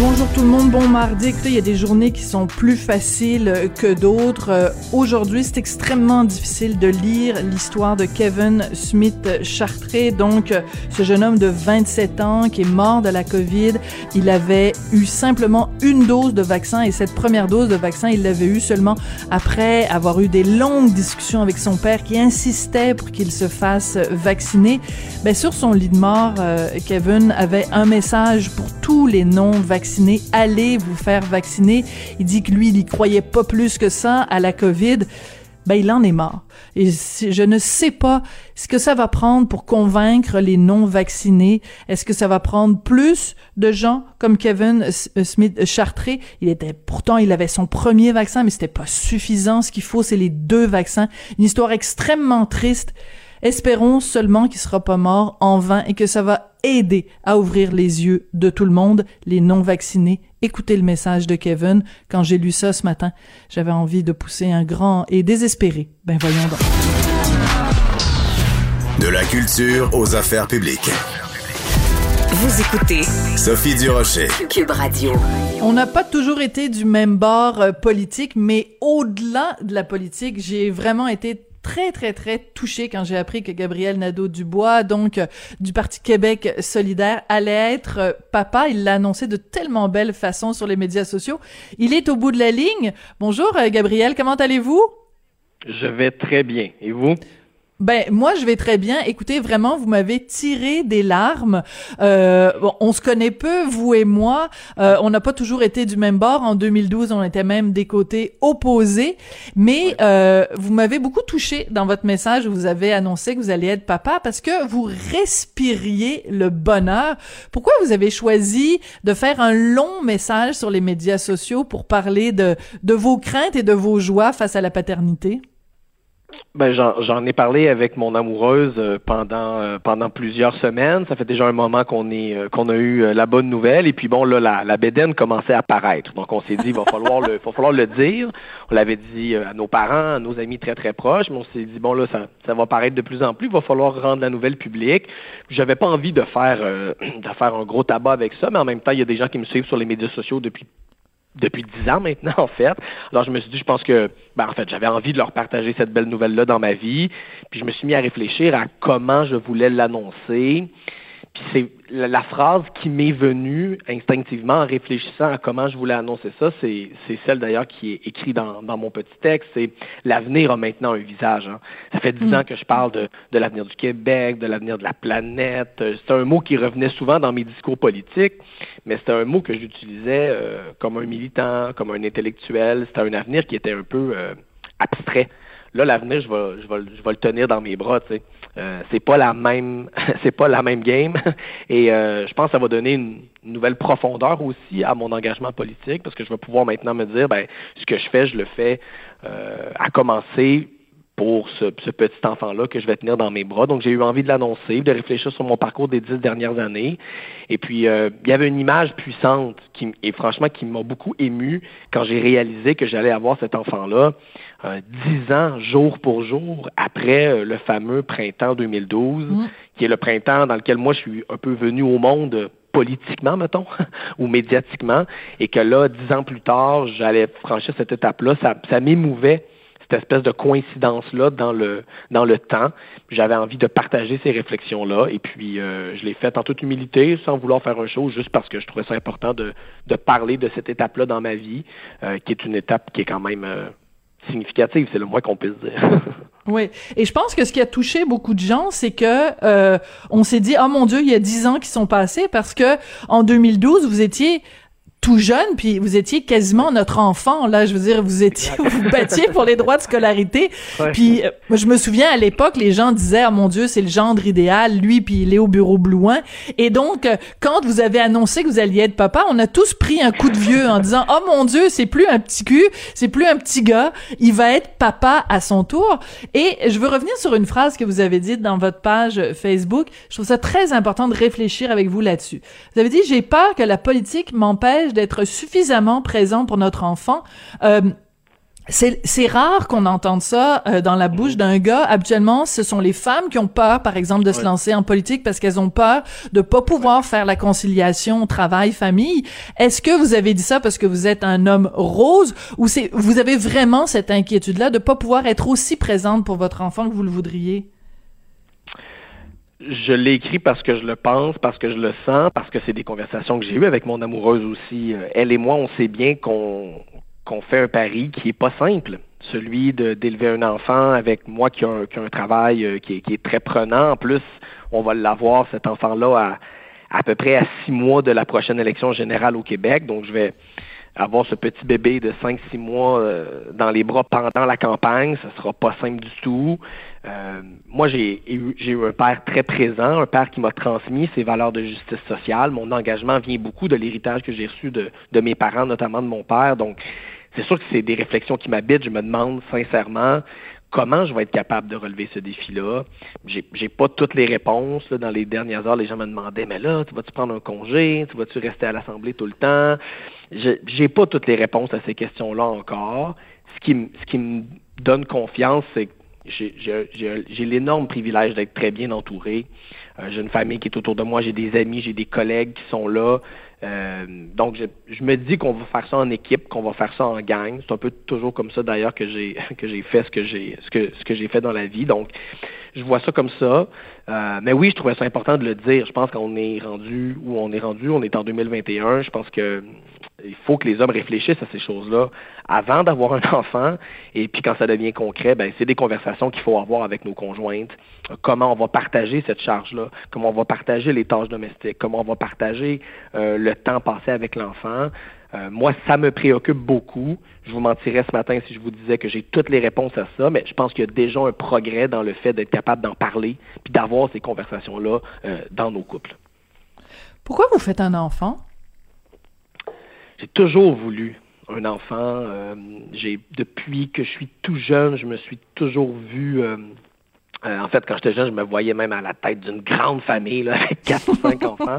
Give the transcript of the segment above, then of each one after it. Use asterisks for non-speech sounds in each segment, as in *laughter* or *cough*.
Bonjour tout le monde, bon mardi. Écoutez, il y a des journées qui sont plus faciles que d'autres. Euh, Aujourd'hui, c'est extrêmement difficile de lire l'histoire de Kevin Smith Chartré. Donc, euh, ce jeune homme de 27 ans qui est mort de la COVID, il avait eu simplement une dose de vaccin et cette première dose de vaccin, il l'avait eu seulement après avoir eu des longues discussions avec son père qui insistait pour qu'il se fasse vacciner. Ben, sur son lit de mort, euh, Kevin avait un message pour tous les non-vaccinés allez vous faire vacciner. Il dit que lui, il y croyait pas plus que ça à la COVID. Ben, il en est mort. Et je ne sais pas ce que ça va prendre pour convaincre les non-vaccinés. Est-ce que ça va prendre plus de gens comme Kevin Smith Chartré? Il était, pourtant, il avait son premier vaccin, mais c'était pas suffisant. Ce qu'il faut, c'est les deux vaccins. Une histoire extrêmement triste. Espérons seulement qu'il sera pas mort en vain et que ça va aider à ouvrir les yeux de tout le monde, les non-vaccinés. Écoutez le message de Kevin. Quand j'ai lu ça ce matin, j'avais envie de pousser un grand et désespéré. Ben voyons donc. De la culture aux affaires publiques. Vous écoutez Sophie Durocher. Cube Radio. On n'a pas toujours été du même bord euh, politique, mais au-delà de la politique, j'ai vraiment été très, très, très touchée quand j'ai appris que Gabriel Nadeau-Dubois, donc euh, du Parti Québec solidaire, allait être euh, papa. Il l'a annoncé de tellement belle façon sur les médias sociaux. Il est au bout de la ligne. Bonjour, euh, Gabriel, comment allez-vous? Je vais très bien. Et vous? Ben moi je vais très bien. Écoutez, vraiment, vous m'avez tiré des larmes. Euh, bon, on se connaît peu, vous et moi. Euh, on n'a pas toujours été du même bord. En 2012, on était même des côtés opposés. Mais euh, vous m'avez beaucoup touché dans votre message. Vous avez annoncé que vous alliez être papa parce que vous respiriez le bonheur. Pourquoi vous avez choisi de faire un long message sur les médias sociaux pour parler de de vos craintes et de vos joies face à la paternité? Ben, j'en ai parlé avec mon amoureuse euh, pendant euh, pendant plusieurs semaines. Ça fait déjà un moment qu'on est euh, qu'on a eu la bonne nouvelle. Et puis bon, là, la, la commençait à apparaître. Donc on s'est dit, il va falloir le va falloir le dire. On l'avait dit à nos parents, à nos amis très très proches, mais on s'est dit bon là, ça, ça va paraître de plus en plus. Il va falloir rendre la nouvelle publique. J'avais pas envie de faire *clears throat* de faire un gros tabac avec ça, mais en même temps, il y a des gens qui me suivent sur les médias sociaux depuis depuis dix ans maintenant, *laughs* en fait. Alors, je me suis dit, je pense que, ben, en fait, j'avais envie de leur partager cette belle nouvelle-là dans ma vie. Puis, je me suis mis à réfléchir à comment je voulais l'annoncer. Puis c'est la, phrase qui m'est venue instinctivement en réfléchissant à comment je voulais annoncer ça, c'est, celle d'ailleurs qui est écrite dans, mon petit texte, c'est l'avenir a maintenant un visage. Hein. Ça fait dix mm. ans que je parle de, de l'avenir du Québec, de l'avenir de la planète. C'est un mot qui revenait souvent dans mes discours politiques, mais c'était un mot que j'utilisais euh, comme un militant, comme un intellectuel. C'était un avenir qui était un peu euh, abstrait. Là, l'avenir, je vais, je, vais, je vais le tenir dans mes bras, tu sais. Euh, c'est pas la même *laughs* c'est pas la même game. *laughs* Et euh, je pense que ça va donner une, nouvelle profondeur aussi à mon engagement politique parce que je vais pouvoir maintenant me dire ben ce que je fais je le fais euh, à commencer pour ce, petit enfant-là que je vais tenir dans mes bras. Donc, j'ai eu envie de l'annoncer, de réfléchir sur mon parcours des dix dernières années. Et puis, euh, il y avait une image puissante qui, et franchement qui m'a beaucoup ému quand j'ai réalisé que j'allais avoir cet enfant-là euh, dix ans, jour pour jour, après euh, le fameux printemps 2012, mmh. qui est le printemps dans lequel moi, je suis un peu venu au monde politiquement, mettons, *laughs* ou médiatiquement, et que là, dix ans plus tard, j'allais franchir cette étape-là. Ça, ça m'émouvait cette espèce de coïncidence-là dans le, dans le temps. J'avais envie de partager ces réflexions-là et puis euh, je l'ai fait en toute humilité, sans vouloir faire un show, juste parce que je trouvais ça important de, de parler de cette étape-là dans ma vie, euh, qui est une étape qui est quand même euh, significative, c'est le moins qu'on puisse dire. *laughs* Oui, et je pense que ce qui a touché beaucoup de gens, c'est que on s'est dit, oh mon Dieu, il y a dix ans qui sont passés parce que en 2012, vous étiez tout jeune, puis vous étiez quasiment notre enfant. Là, je veux dire, vous étiez, *laughs* vous battiez pour les droits de scolarité. Puis, euh, je me souviens à l'époque, les gens disaient, oh mon Dieu, c'est le gendre idéal, lui, puis il est au bureau Blouin. Et donc, euh, quand vous avez annoncé que vous alliez être papa, on a tous pris un coup de vieux en disant, oh mon Dieu, c'est plus un petit cul, c'est plus un petit gars, il va être papa à son tour. Et je veux revenir sur une phrase que vous avez dite dans votre page Facebook. Je trouve ça très important de réfléchir avec vous là-dessus. Vous avez dit, j'ai peur que la politique m'empêche privilège d'être suffisamment présent pour notre enfant. Euh, c'est rare qu'on entende ça euh, dans la bouche d'un gars. Habituellement, ce sont les femmes qui ont peur, par exemple, de se lancer en politique parce qu'elles ont peur de pas pouvoir faire la conciliation travail-famille. Est-ce que vous avez dit ça parce que vous êtes un homme rose ou c'est vous avez vraiment cette inquiétude-là de pas pouvoir être aussi présente pour votre enfant que vous le voudriez? Je l'ai écrit parce que je le pense, parce que je le sens, parce que c'est des conversations que j'ai eues avec mon amoureuse aussi. Euh, elle et moi, on sait bien qu'on qu'on fait un pari qui est pas simple, celui d'élever un enfant avec moi qui a un, qui a un travail euh, qui est, qui est, très prenant. En plus, on va l'avoir, cet enfant-là, à, à peu près à six mois de la prochaine élection générale au Québec. Donc, je vais avoir ce petit bébé de 5-6 mois euh, dans les bras pendant la campagne, ce sera pas simple du tout. Euh, moi, j'ai eu un père très présent, un père qui m'a transmis ses valeurs de justice sociale. Mon engagement vient beaucoup de l'héritage que j'ai reçu de, de mes parents, notamment de mon père. Donc, c'est sûr que c'est des réflexions qui m'habitent. Je me demande sincèrement comment je vais être capable de relever ce défi-là? J'ai, pas toutes les réponses. Dans les dernières heures, les gens me demandaient, mais là, tu vas-tu prendre un congé? Tu vas-tu rester à l'Assemblée tout le temps? J'ai pas toutes les réponses à ces questions-là encore. Ce qui, me donne confiance, c'est que j'ai l'énorme privilège d'être très bien entouré. Euh, j'ai une famille qui est autour de moi, j'ai des amis, j'ai des collègues qui sont là. Euh, donc, je, je, me dis qu'on va faire ça en équipe, qu'on va faire ça en gang. C'est un peu toujours comme ça d'ailleurs que j'ai *laughs* que j'ai fait ce que j'ai ce que ce que j'ai fait dans la vie. Donc, je vois ça comme ça. Euh, mais oui, je trouvais ça important de le dire. Je pense qu'on est rendu où on est rendu. On est en 2021. Je pense que il faut que les hommes réfléchissent à ces choses-là avant d'avoir un *laughs* enfant. Et puis quand ça devient concret, ben c'est des conversations qu'il faut avoir avec nos conjointes. Comment on va partager cette charge-là, comment on va partager les tâches domestiques, comment on va partager euh, le temps passé avec l'enfant? Euh, moi, ça me préoccupe beaucoup. Je vous mentirais ce matin si je vous disais que j'ai toutes les réponses à ça, mais je pense qu'il y a déjà un progrès dans le fait d'être capable d'en parler puis d'avoir ces conversations-là euh, dans nos couples. Pourquoi vous faites un enfant? J'ai toujours voulu un enfant. Euh, j'ai depuis que je suis tout jeune, je me suis toujours vu. En fait, quand j'étais jeune, je me voyais même à la tête d'une grande famille là, avec quatre ou cinq *laughs* enfants.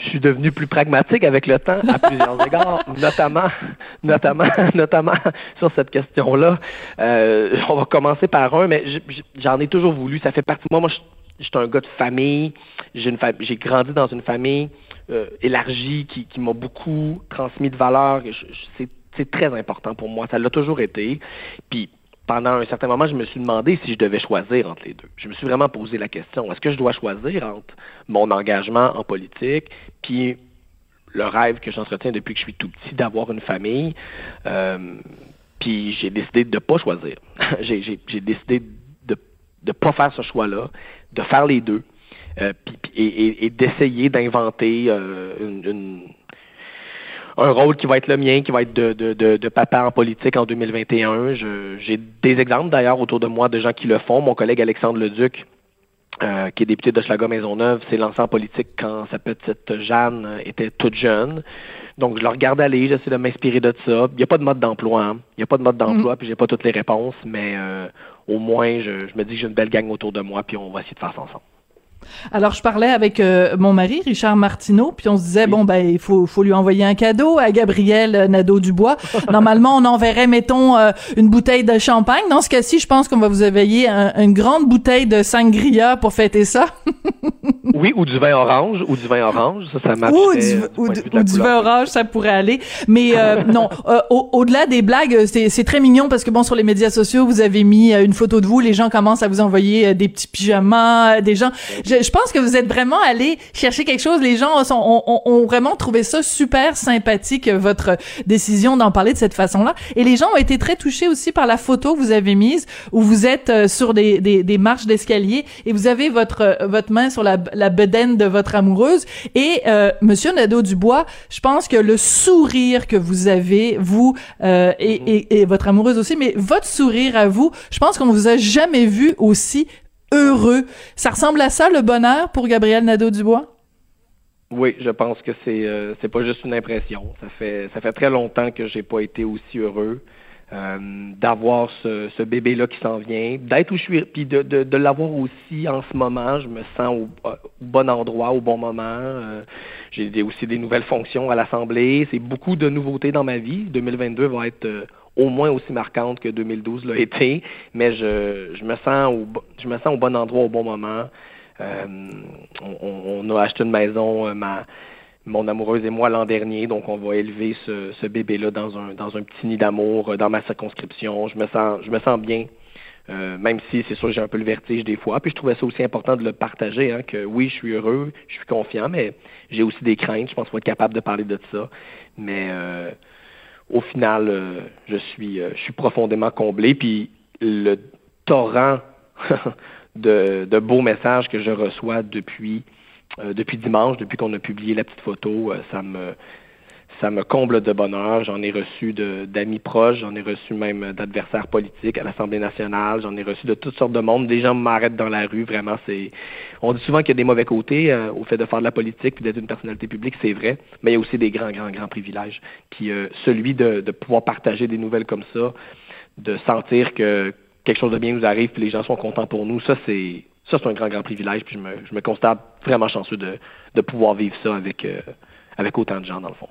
Je suis devenu plus pragmatique avec le temps à plusieurs *laughs* égards, notamment, notamment, *laughs* notamment sur cette question-là. on va commencer par un, mais j'en ai toujours voulu. Ça fait partie de moi. Moi, je, suis un gars de famille. J'ai grandi dans une famille euh, élargie, qui, qui m'a beaucoup transmis de valeurs. C'est très important pour moi. Ça l'a toujours été. Puis pendant un certain moment, je me suis demandé si je devais choisir entre les deux. Je me suis vraiment posé la question, est-ce que je dois choisir entre mon engagement en politique, puis le rêve que j'entretiens depuis que je suis tout petit d'avoir une famille, euh, puis j'ai décidé de ne pas choisir. *laughs* j'ai décidé de ne pas faire ce choix-là, de faire les deux. Euh, et, d'essayer d'inventer euh, une, un rôle qui va être le mien, qui va être de, de, de, papa en politique en 2021. J'ai des exemples d'ailleurs autour de moi de gens qui le font. Mon collègue Alexandre Leduc, euh, qui est député de Maisonneuve, s'est lancé en politique quand sa petite Jeanne était toute jeune. Donc, je le regarde aller, j'essaie de m'inspirer de ça. Il n'y a pas de mode d'emploi. Hein. Il n'y a pas de mode d'emploi, mm. puis j'ai pas toutes les réponses, mais au moins, je, je me dis que j'ai une belle gang autour de moi, puis on va essayer de faire ça ensemble. Alors, je parlais avec euh, mon mari, Richard Martineau, puis on se disait, bon, ben, il faut, faut lui envoyer un cadeau à Gabriel euh, Nadeau-Dubois. *laughs* Normalement, on enverrait, mettons, euh, une bouteille de champagne. Dans ce cas-ci, je pense qu'on va vous envoyer une grande bouteille de sangria pour fêter ça. *laughs* oui, ou du vin orange, ou du vin orange, ça, ça marche. Ou, du, ou, du, vin orange, ça pourrait aller. Mais *laughs* non, au-delà des blagues, c'est très mignon parce que, bon, sur les médias sociaux, vous avez mis une photo de vous, les gens commencent à vous envoyer des petits pyjamas, des gens je, pense que vous êtes vraiment allé chercher quelque chose. Les gens ont, vraiment trouvé ça super sympathique, votre décision d'en parler de cette façon-là. Et les gens ont été très touchés aussi par la photo que vous avez mise, où vous êtes euh, sur des, des, marches d'escalier et vous avez votre euh, votre main sur la, la bedaine de votre amoureuse. Et euh, Monsieur Nadeau-Dubois, je pense que le sourire que vous avez, vous et, et, et votre amoureuse aussi, mais votre sourire à vous, je pense qu'on vous a jamais vu aussi heureux. Ça ressemble à ça, le bonheur, pour Gabriel Nadeau-Dubois? Oui, je pense que c'est euh, c'est pas juste une impression. Ça fait ça fait très longtemps que j'ai pas été aussi heureux. euh, d'avoir ce, ce bébé-là qui s'en vient, d'être où je suis, puis de, de, de l'avoir aussi en ce moment. Je me sens au, au bon endroit, au bon moment. Euh, j'ai aussi des nouvelles fonctions à l'Assemblée. C'est beaucoup de nouveautés dans ma vie. 2022 va être euh, au moins aussi marquante que 2012 l'a été, mais je, je me sens au, je me sens au bon endroit au bon moment. Euh, on, on, a acheté une maison, ma, mon amoureuse et moi l'an dernier, donc on va élever ce, ce bébé-là dans un, dans un petit nid d'amour dans ma circonscription. Je me sens, je me sens bien. Euh, même si c'est sûr que j'ai un peu le vertige des fois. Puis je trouvais ça aussi important de le partager, hein, que oui, je suis heureux, je suis confiant, mais j'ai aussi des craintes. Je pense qu'il faut être capable de parler de ça. Mais euh, au final, euh, je suis je suis profondément comblé. Puis le torrent *laughs* de, de beaux messages que je reçois depuis euh, depuis dimanche, depuis qu'on a publié la petite photo, euh, ça me ça me comble de bonheur. J'en ai reçu d'amis proches, j'en ai reçu même d'adversaires politiques à l'Assemblée nationale, j'en ai reçu de toutes sortes de monde. Des gens m'arrêtent dans la rue, vraiment. C'est, on dit souvent qu'il y a des mauvais côtés euh, au fait de faire de la politique puis d'être une personnalité publique, c'est vrai, mais il y a aussi des grands, grands, grands privilèges. Puis celui de, pouvoir partager des nouvelles comme ça, de sentir que quelque chose de bien nous arrive puis les gens sont contents pour nous, ça c'est ça, c'est un grand, grand privilège. Puis je me, je me constate vraiment chanceux de, de pouvoir vivre ça avec, euh, avec autant de gens, dans le fond.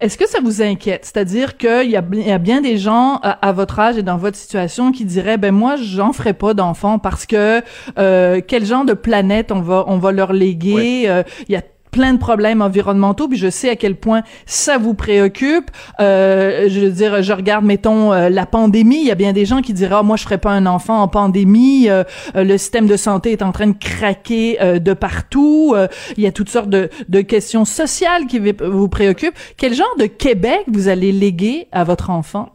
Est-ce que ça vous inquiète? C'est-à-dire qu'il y a, y a bien des gens à, votre âge et dans votre situation qui diraient, ben moi, j'en ferai pas d'enfants parce que euh, quel genre de planète on va on va leur léguer? Euh, il y a plein de problèmes environnementaux, puis je sais à quel point ça vous préoccupe. Euh, je veux dire, je regarde, mettons, euh, la pandémie, il y a bien des gens qui diraient, ah, moi, je ferais pas un enfant en pandémie, euh, euh, le système de santé est en train de craquer de partout, il y a toutes sortes de, de questions sociales qui vous préoccupent. Quel genre de Québec vous allez léguer à votre enfant?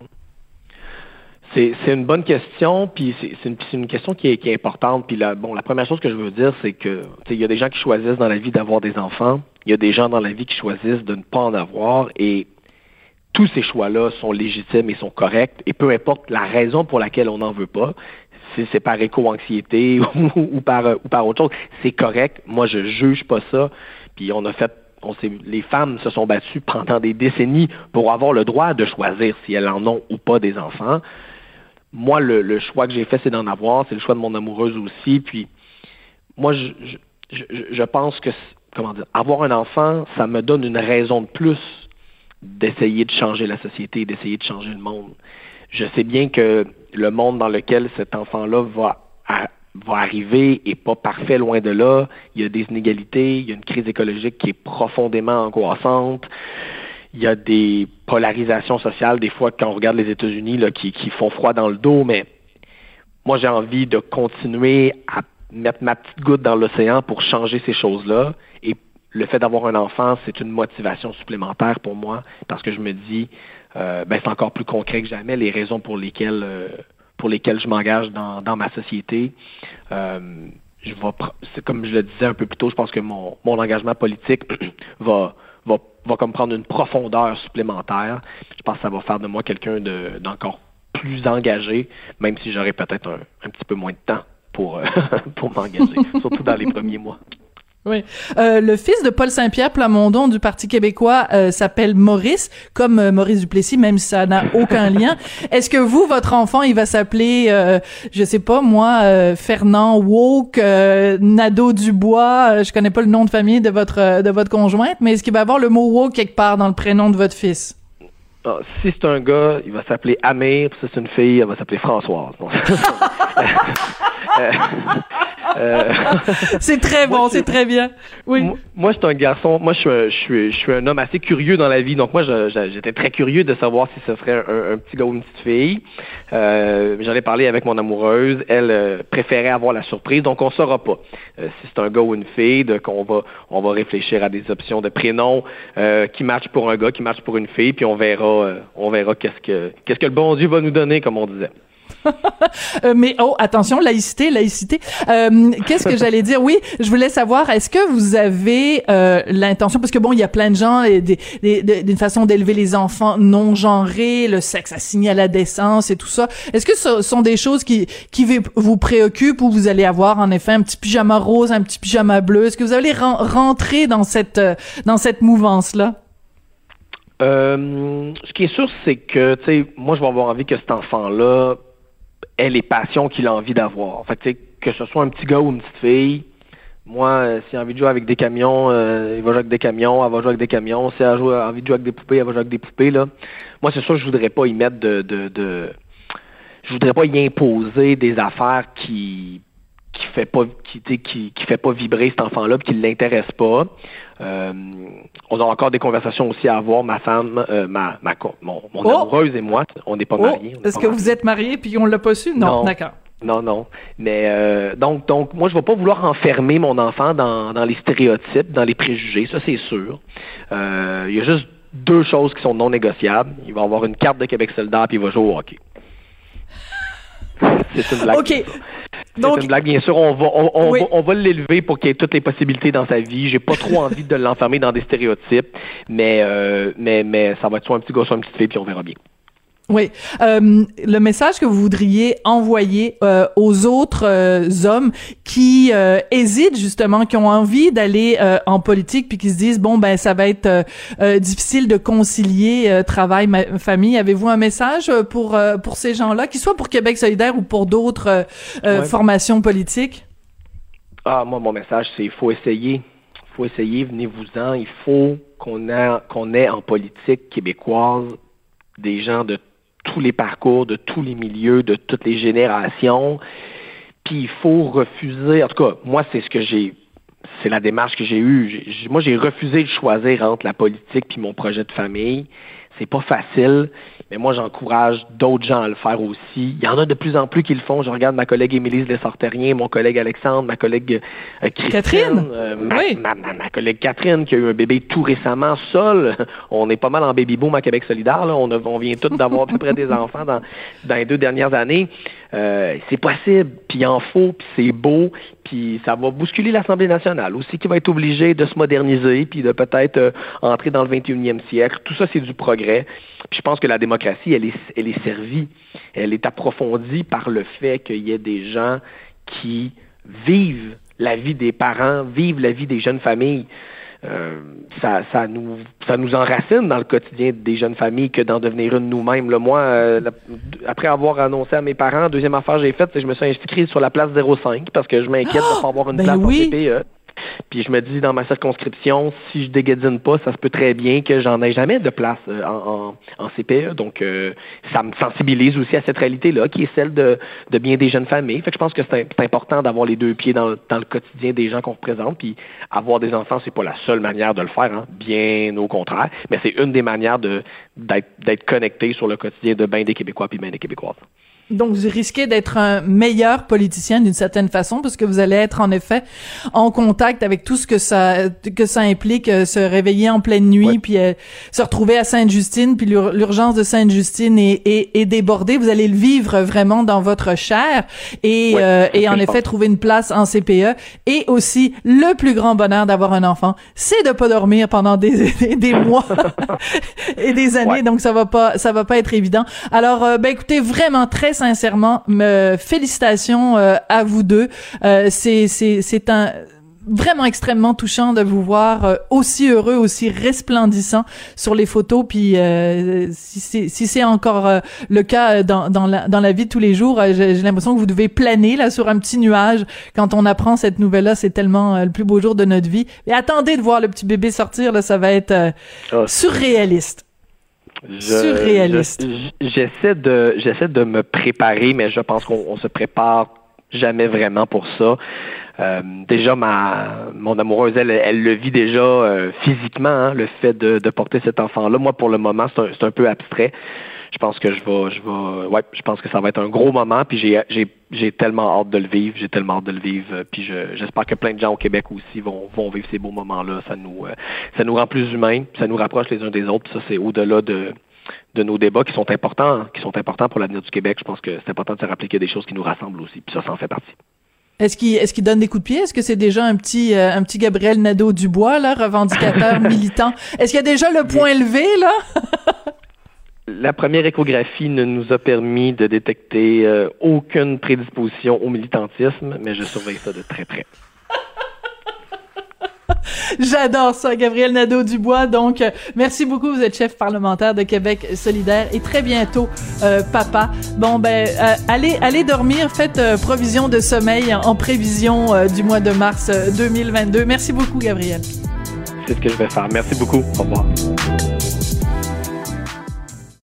C'est une bonne question, puis c'est une, une, question qui est, qui est importante. Puis la, bon, la première chose que je veux dire, c'est que il y a des gens qui choisissent dans la vie d'avoir des enfants, il y a des gens dans la vie qui choisissent de ne pas en avoir, et tous ces choix-là sont légitimes et sont corrects, et peu importe la raison pour laquelle on n'en veut pas, si c'est par éco-anxiété *laughs* ou, ou, par, ou par autre chose, c'est correct. Moi, je juge pas ça. Puis on a fait on les femmes se sont battues pendant des décennies pour avoir le droit de choisir si elles en ont ou pas des enfants moi, le, choix que j'ai fait, c'est d'en avoir. C'est le choix de mon amoureuse aussi. Puis, moi, je, je, je pense que, comment dire, avoir un enfant, ça me donne une raison de plus d'essayer de changer la société, d'essayer de changer le monde. Je sais bien que le monde dans lequel cet enfant-là va, va arriver est pas parfait, loin de là. Il y a des inégalités, il y a une crise écologique qui est profondément angoissante il y a des polarisations sociales, des fois, quand on regarde les États-Unis, qui, qui font froid dans le dos, mais moi, j'ai envie de continuer à mettre ma petite goutte dans l'océan pour changer ces choses-là. Et le fait d'avoir un enfant, c'est une motivation supplémentaire pour moi, parce que je me dis, euh, ben, c'est encore plus concret que jamais les raisons pour lesquelles, euh, pour lesquelles je m'engage dans, dans ma société. Euh, je vais, comme je le disais un peu plus tôt, je pense que mon, mon engagement politique *clears throat* va va, comme prendre une profondeur supplémentaire. Je pense que ça va faire de moi quelqu'un d'encore plus engagé, même si j'aurais peut-être un, petit peu moins de temps euh, *laughs* pour m'engager, surtout dans les premiers mois. Oui. Euh, le fils de Paul Saint-Pierre Plamondon du Parti québécois euh, s'appelle Maurice, comme euh, Maurice Duplessis, même si ça n'a *laughs* aucun lien. Est-ce que vous, votre enfant, il va s'appeler, euh, je sais pas moi, euh, Fernand Woke, Nadeau Dubois, je connais pas le nom de famille de votre de votre conjointe, mais est-ce qu'il va avoir le mot woke quelque part dans le prénom de votre fils? Ah, si c'est un gars, il va s'appeler Amir, si c'est une fille, elle va s'appeler Françoise. *laughs* Euh, c'est très bon, c'est très bien. Oui. Moi, moi je suis un garçon. Moi, je suis, je suis, un homme assez curieux dans la vie. Donc, moi, j'étais très curieux de savoir si ce serait un, petit gars ou une petite fille. Euh, J'en ai parlé avec mon amoureuse. Elle euh, préférait avoir la surprise. Donc, on saura pas euh, si c'est un gars ou une fille. Donc, on va, on va réfléchir à des options de prénoms qui matchent pour un gars, qui matchent pour une fille. Puis, on verra, on verra qu'est-ce que, qu'est-ce que le bon Dieu va nous donner, comme on disait. Euh, mais oh, attention, laïcité, laïcité. Euh, Qu'est-ce que j'allais dire? Oui, je voulais savoir, est-ce que vous avez euh, l'intention, parce que bon, il y a plein de gens, d'une façon d'élever les enfants non genrés, le sexe assigné à la décence et tout ça. Est-ce que ce sont des choses qui qui vous préoccupent ou vous allez avoir en effet un petit pyjama rose, un petit pyjama bleu? Est-ce que vous allez rentrer dans cette dans cette mouvance là Euh, ce qui est sûr, c'est que, tu sais, moi, je vais avoir envie que cet enfant-là ait les passions qu'il a envie d'avoir. Fait que, ce soit un petit gars ou une petite fille, moi, euh, s'il a envie de jouer avec des camions, euh, il va jouer avec des camions, elle va jouer avec des camions. S'il a envie de jouer avec des poupées, elle va jouer avec des poupées, là. Moi, c'est sûr je voudrais pas y mettre de, de, de je voudrais pas y imposer des affaires qui qui fait pas qui, qui, qui fait pas vibrer cet enfant-là, qui l'intéresse pas. Euh, on a encore des conversations aussi à avoir, ma femme, euh, ma, ma mon, mon Oh! amoureuse et moi, on n'est pas Oh, mariés. Est-ce que mariés. vous êtes mariés puis on l'a pas su? Non, Non. d'accord. Non, non. Mais euh, donc, donc, moi, je vais pas vouloir enfermer mon enfant dans, dans les stéréotypes, dans les préjugés, ça c'est sûr. Euh, Il y a juste deux choses qui sont non négociables. Il va avoir une carte de Québec soldat puis il va jouer au hockey. *laughs* C'est une blague. OK. C'est Donc, une blague, bien sûr. On va, on, on Oui. va l'élever pour qu'il ait toutes les possibilités dans sa vie. J'ai pas trop *laughs* envie de l'enfermer dans des stéréotypes, mais, euh, mais, mais ça va être soit un petit gars, soit une petite fille, puis on verra bien. Oui. Euh, le message que vous voudriez envoyer euh, aux autres euh, hommes qui hésitent justement, qui ont envie d'aller en politique, puis qui se disent bon ben ça va être difficile de concilier travail, ma- famille. Avez-vous un message pour pour ces gens-là, qui soit pour Québec solidaire ou pour d'autres Ouais. formations politiques? Ah, moi, mon message, c'est il faut essayer. Il faut essayer, venez-vous-en. Il faut qu'on ait, qu'on ait en politique québécoise des gens de tous les parcours, de tous les milieux, de toutes les générations. Puis il faut refuser, en tout cas, moi, c'est ce que j'ai, c'est la démarche que j'ai eue. Moi, j'ai refusé de choisir entre la politique puis mon projet de famille. C'est pas facile, mais moi, j'encourage d'autres gens à le faire aussi. Il y en a de plus en plus qui le font. Je regarde ma collègue Émilie Lessartérien, mon collègue Alexandre, ma collègue euh, Christine, Catherine? euh, ma, Oui. ma, ma- ma collègue Catherine qui a eu un bébé tout récemment seul. *laughs* On est pas mal en baby boom à Québec solidaire. Là. On, a- on vient tous d'avoir à peu près des *laughs* enfants dans, dans les deux dernières années. Euh, c'est possible, puis il en faut, puis c'est beau, puis ça va bousculer l'Assemblée nationale aussi qui va être obligée de se moderniser, puis de peut-être euh, entrer dans le 21e siècle. Tout ça, c'est du progrès. Puis je pense que la démocratie, elle est, elle est servie, elle est approfondie par le fait qu'il y ait des gens qui vivent la vie des parents, vivent la vie des jeunes familles. Euh, ça, ça, nous, ça nous enracine dans le quotidien des jeunes familles que d'en devenir une nous-mêmes. Là, moi, euh, la- après avoir annoncé à mes parents, deuxième affaire que j'ai faite, c'est que je me suis inscrit sur la place 05 parce que je m'inquiète de ne pas avoir une ben place oui. en CPE. Puis je me dis dans ma circonscription, si je dégadine pas, ça se peut très bien que j'en ai jamais de place euh, en, en, en CPE. Donc euh, ça me sensibilise aussi à cette réalité-là, qui est celle de, de bien des jeunes familles. Fait que je pense que c'est important d'avoir les deux pieds dans, dans le quotidien des gens qu'on représente. Puis avoir des enfants, c'est pas la seule manière de le faire, hein. bien au contraire. Mais c'est une des manières d'être connecté sur le quotidien de bien des Québécois puis bien des Québécoises. Donc, vous risquez d'être un meilleur politicien d'une certaine façon, parce que vous allez être en effet en contact avec tout ce que ça que ça implique, euh, se réveiller en pleine nuit, Ouais. puis euh, se retrouver à Sainte-Justine, puis l'ur- l'urgence de Sainte-Justine est, est, est débordée. Vous allez le vivre vraiment dans votre chair, et, Ouais, euh, et en effet pense. trouver une place en CPE. Et aussi, le plus grand bonheur d'avoir un enfant, c'est de pas dormir pendant des, *laughs* des, des mois *laughs* et des années. Ouais. Donc ça va pas, ça va pas être évident. Alors, euh, ben écoutez, vraiment très sincèrement, me félicitations euh, à vous deux. Euh, c'est c'est c'est un vraiment extrêmement touchant de vous voir euh, aussi heureux, aussi resplendissant sur les photos. Puis euh, si c'est si c'est encore euh, le cas dans dans la dans la vie de tous les jours, euh, j'ai j'ai l'impression que vous devez planer là sur un petit nuage quand on apprend cette nouvelle-là. C'est tellement euh, le plus beau jour de notre vie. Et attendez de voir le petit bébé sortir là, ça va être euh, Ah, surréaliste. Je- Surréaliste. je- J'essaie de, j'essaie de me préparer, mais je pense qu'on on se prépare jamais vraiment pour ça. Euh, déjà, ma, mon amoureuse, elle, elle le vit déjà euh, physiquement, hein, le fait de, de porter cet enfant-là. Moi, pour le moment, c'est un, c'est un peu abstrait. Je pense que je vais, je vais, ouais, je pense que ça va être un gros moment. Puis j'ai, j'ai, j'ai tellement hâte de le vivre. J'ai tellement hâte de le vivre. euh, Puis je, j'espère que plein de gens au Québec aussi vont, vont vivre ces beaux moments-là. Ça nous, euh, ça nous rend plus humains. Ça nous rapproche les uns des autres. Ça, c'est au-delà de, de nos débats qui sont importants, qui sont importants pour l'avenir du Québec. Je pense que c'est important de se rappeler qu'il y a des choses qui nous rassemblent aussi. Puis ça, ça en fait partie. Est-ce qu'il est-ce qu'il donne des coups de pied? Est-ce que c'est déjà un petit euh, un petit Gabriel Nadeau Dubois là, revendicateur *laughs* militant? Est-ce qu'il y a déjà le point levé là? *laughs* La première échographie ne nous a permis de détecter euh, aucune prédisposition au militantisme, mais je surveille ça de très près. *laughs* J'adore ça, Gabriel Nadeau-Dubois. Donc, euh, merci beaucoup. Vous êtes chef parlementaire de Québec solidaire et très bientôt, euh, papa. Bon, ben, euh, allez, allez dormir. Faites provision de sommeil en prévision du mois de mars 2022. Merci beaucoup, Gabriel. C'est ce que je vais faire. Merci beaucoup. Au revoir.